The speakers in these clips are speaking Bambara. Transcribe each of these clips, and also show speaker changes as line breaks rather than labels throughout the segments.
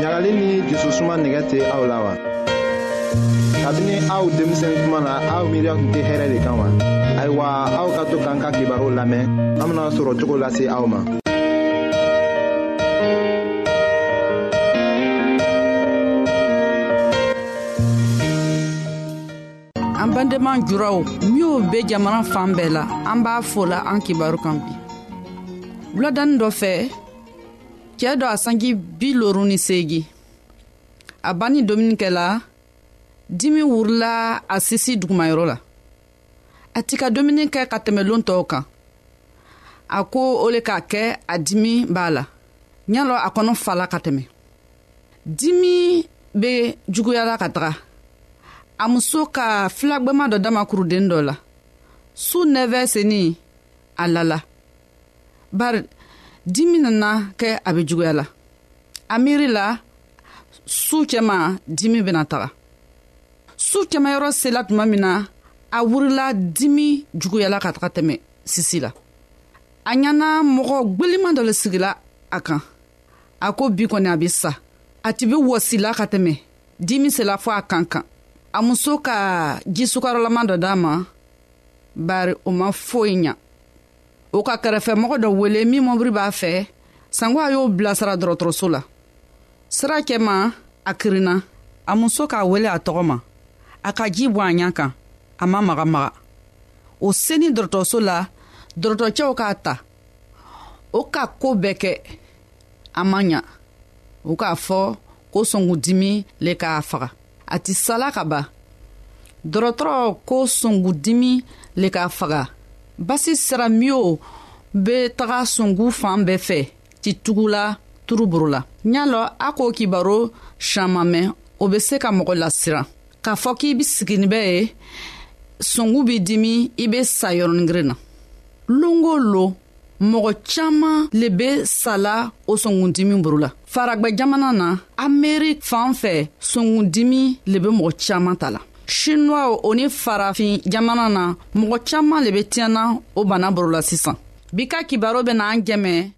ɲagali ni jususuma nɛgɛ tɛ aw la wa kabini aw denmisɛn kuma na aw miiriya tun tɛ hɛrɛ de kan wa ayiwa aw ka to k'an ka kibaru lamɛn an bena sɔrɔ cogo lase aw ma
an bandenma juraw minw be jamana fan bɛɛ la an b'a fola an kibaru kan bi wuladanin dɔ fɛ cɛɛ dɔ a sanji bi loru ni seegi a banni domuni kɛla dimi wurila a sisi dugumayɔrɔ la a ti ka domuni kɛ ka tɛmɛ lon tɔw kan a ko o le k'a kɛ a dimi b'a la ɲalɔ a kɔnɔ fala ka tɛmɛ dimi be juguyala ka taga a muso ka filagwɛma dɔ dama kuruden dɔ la su nɛvɛ seni a lala bari dimi nana kɛ a be juguya la a miiri la su cɛma dimi bena taga su kɛmayɔrɔ sela tuma min na a wurila dimi juguyala ka taga tɛmɛ sisi la a ɲana mɔgɔ gweliman dɔ le sigila a kan a ko bi kɔni a bɛ sa a ti bɛ wɔsila ka tɛmɛ dimi sela fɔ a kan kan a muso ka jisukarɔlama dɔ d'a ma bari o ma foyi ɲa o ka kɛrɛfɛmɔgɔ dɔ wele min mɔbiri b'a fɛ sanko a y'o bilasira dɔgɔtɔrɔso la sira cɛma a kirinna a muso k'a wele a tɔgɔ ma a ka ji bɔ a ɲa kan a ma magamaga o seni dɔgɔtɔrɔso la dɔgɔtɔrɔcɛw k'a ta o ka ko bɛɛ kɛ a man ɲa u k'a fɔ ko sɔngudimi le k'a faga a ti sala ka ban dɔrɔtɔrɔ ko sɔngudimi le k'a faga basi sira miyo be taga sɔngu fan bɛɛ fɛ ti tugula turuburu la ɲa lɔ a k'o kibaro siaman mɛn o be se ka mɔgɔ lasiran k'a fɔ k'i be sigini bɛ ye songu b'i dimi i be sa yɔrɔningirin na longo lo mɔgɔ caaman le be sala o sɔngundimi boro la faragwɛ jamana na amerik fan fɛ sɔngundimi le be mɔgɔ caaman ta la shinuwaw o ni farafin jamana na mɔgɔ caaman le be tiɲɛna o bana boro la sisan bi ka kibaro bena an jɛmɛ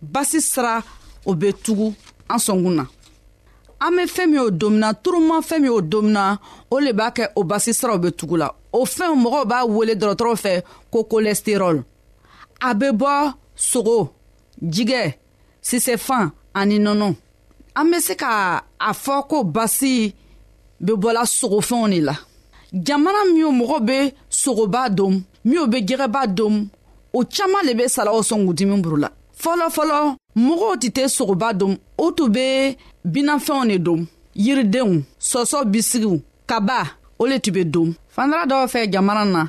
basi sira o bɛ tugu an sɔnkun na an bɛ fɛn min o domina turuma fɛn min o domina o le b'a kɛ o basi siraw bɛ tugu la o fɛnw mɔgɔw b'a wele dɔgɔtɔrɔw fɛ ko kolɛsiterɔl a bɛ bɔ sogo jigɛ sisɛfan ani nɔnɔ an bɛ se ka a fɔ ko basi bɛ bɔla sogofɛnw de la jamana min mɔgɔ bɛ sogoba dom min bɛ jɛgɛba dom o caman de bɛ salaw sɔn kudimi buru la fɔlɔfɔlɔ mɔgɔw tɛ tɛ sogoba dom o tun bɛ binafɛnw de dom yiridenw sɔsɔ bisigiw kaba o le tun bɛ dom fandara dɔw fɛ jamana na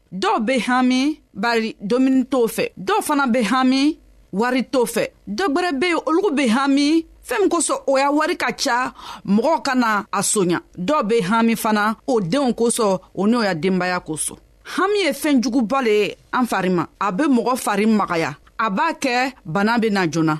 dɔw be hami bari domuni t'o fɛ dɔw fana be hami wari t'o fɛ dɔ gwɛrɛ be yen olugu be hami fɛɛn min kosɔn o y'a wari ka ca mɔgɔw kana a soɲa dɔw be hami fana o denw kosɔn o n'o ya denbaya kosɔn hami ye fɛɛn juguba le ye an fari ma a be mɔgɔ fari magaya a b'a kɛ bana bena joona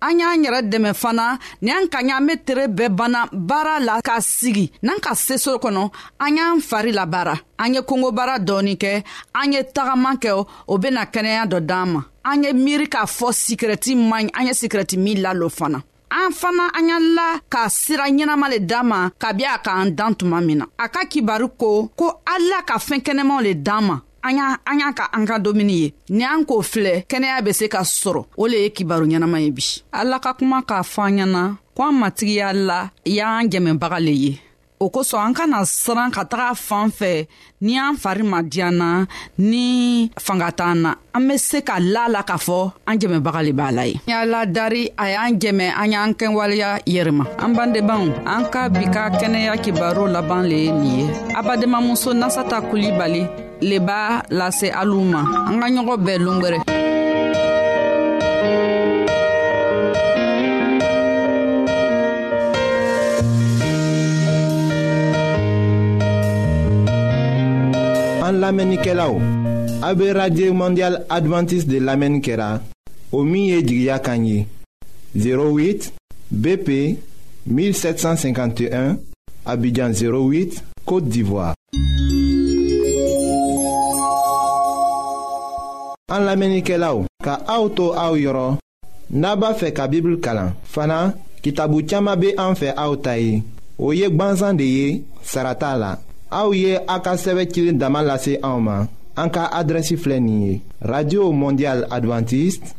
an y'an yɛrɛ dɛmɛ fana nin an ka ɲa an be tere bɛɛ banna baara la ka sigi n'an ka seso kɔnɔ an y'an fari labaara an ye kongobara dɔɔni kɛ an ye tagaman kɛ o bena kɛnɛya dɔ d'an ma an ye miiri k'a fɔ sikirɛti man an ye sikirɛti min lalo fana an fana an y'an la ka sira ɲɛnama le d'an ma kabi a k'an dan tuma min na a ka kibaru ko ko ala ka fɛɛn kɛnɛmaw le d'an ma an y'a an y'a ka an ka domuni ye ni an k'o filɛ kɛnɛya bɛ se ka sɔrɔ o le ye kibaru ɲɛnama ye bi ala ka kuma k'a fɔ an ɲɛna ko an matigiya la y'an jɛmɛbaga le ye o kosɔn an kana siran ka taga fan fɛ ni an fari ma diyanna ni fanga t'an na an be se ka la la k'a fɔ an jɛmɛbaga le b'a la ye y'a ladari a y'an jɛmɛ an y'an kɛwaleya yɛrɛma an bandebanw an ka bi ka kɛnɛya kibaro laban le ye nin ye abadenmamuso nasata kulibali le b'a lase alu ma an ka ɲɔgɔn bɛɛ longɛrɛ
an lamɛnnikɛlaw a bɛ radio mondial adventiste de lamɛnni kɛra o min ye jigiya kan ye 08 BP 1751 Abidjan 08 Côte d'Ivoire. An lamenikelaw ka auto to aw yɔrɔ n'a b'a fɛ ka Bible kalan fana kitabu caaman be an fɛ aw ta ye o ye gwanzan de ye sarata la aw ye a ka sɛbɛ cili dama lase anw ma an ka radio mondial adventiste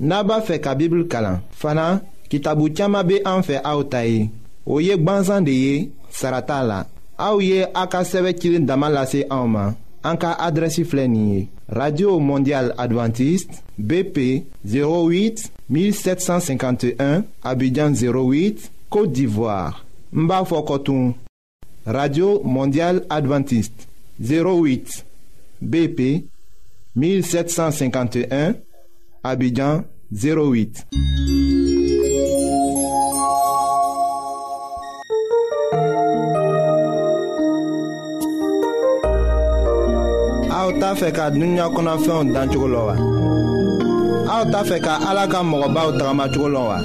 n'a b'a fɛ ka bibulu kalan fana kitabu caman bɛ an fɛ aw ta ye o ye gbansan de ye sara t'a la aw ye a ka sɛbɛn cilen dama lase anw ma an ka adrɛsi filɛ nin ye radio mondial adventiste bp 08 1751 abidjan 08 côte d'ivoire n b'a fɔ kɔtun. Radio Mondiale Adventiste 08 BP 1751 Abidjan 08. aw t'a fɛ ka dunuya kɔnɔfɛnw dan cogo la wa aw t'a fɛ ka ala ka mɔgɔbaw tagamacogo la wa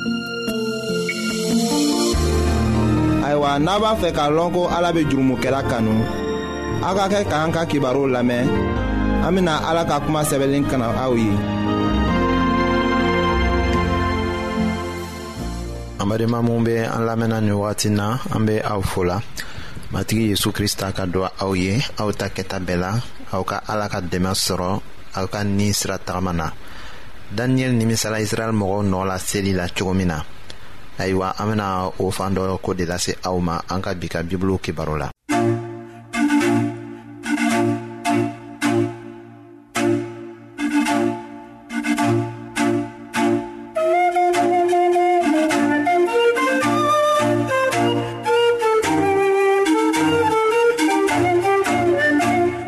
ayiwa n'a b'a fɛ k'a lɔn ko ala bɛ jurumukɛla kanu aw ka kɛ k'an ka kibaru lamɛn an bɛna ala ka kuma sɛbɛnlen kana aw ye.
an badenma minnu bɛ an lamɛnna nin wagati na an bɛ aw fo la matigi yesu krista ka dɔn aw ye aw ta kɛta bɛɛ la aw ka ala ka dɛmɛ sɔrɔ aw ka ni sira tagama na. daniyɛli nimisala israɛl mɔgɔw nɔɔ la seli la cogo min na ayiwa an bena o fan dɔ ko de lase aw ma an ka bi ka bibulu kibaro la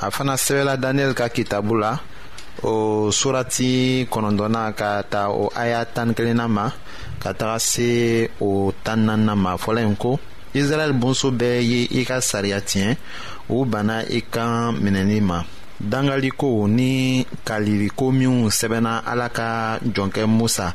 a fana sɛbɛla daniyɛli ka kitabu la o surati kɔnɔntɔnna ka ta o aya tan kelenna ma ka taga se o tan nanna ma fɔlɔ in ko israɛl bonso bɛɛ ye i ka sariya tiɲɛ u banna i kan minɛli ma dangaliko ni kaliriko minw sɛbɛnna ala ka jɔnkɛ musa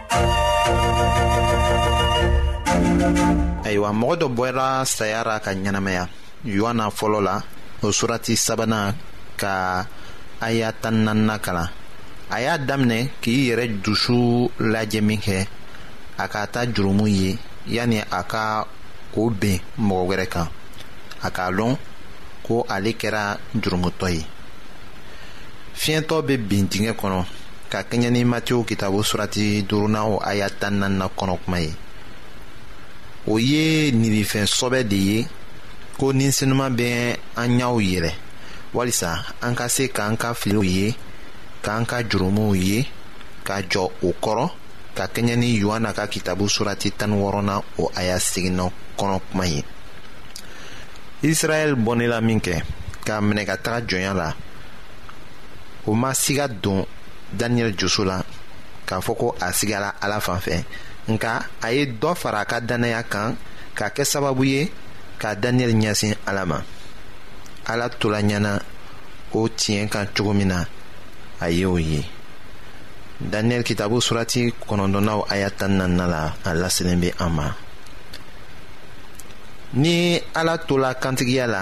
ayiwa mɔgɔ dɔ bɔra saya ra ka ɲɛnamaya yohana fɔlɔ la o surati sabanan ka aya tan nanina kalan a y'a daminɛ k'i yɛrɛ dusu lajɛ min kɛ a ka ta jurumu ye yanni a ka o ben mɔgɔ wɛrɛ kan a k'a lɔn ko ale kɛra jurumutɔ ye fiɲɛtɔ bɛ bin dingɛ kɔnɔ ka kɛɲɛ ni matiw kitabu surati duurunan o aya tan nanina kɔnɔ kuma ye o ye nirifɛn sɔbɛ de ye ko ni senuma bɛ an ɲaw yɛlɛ walisa an ka se k'an ka filiw ye k'an ka jurumuw ye ka jɔ o kɔrɔ ka kɛɲɛ ni yohana ka kitabu surati tan ni wɔɔrɔnan o aya seginna kɔnɔ kuma ye israɛl bɔnɛla min kɛ k'a minɛ ka taga jɔnya la o ma siga don daniyɛli joso la k'a fɔ ko a sigara ala fan fɛ nka a ye dɔ fara a ka dannaya kan k'a kɛ sababu ye ka daniyɛli ɲɛsin ala ma ala tola ɲɛna o tiɲɛ kan cogo min na a ye o ye daniyɛli kitabu surati kɔnɔntɔnnaw aya tan nanina la a lasilen bɛ an ma ni ala tola kantigiya la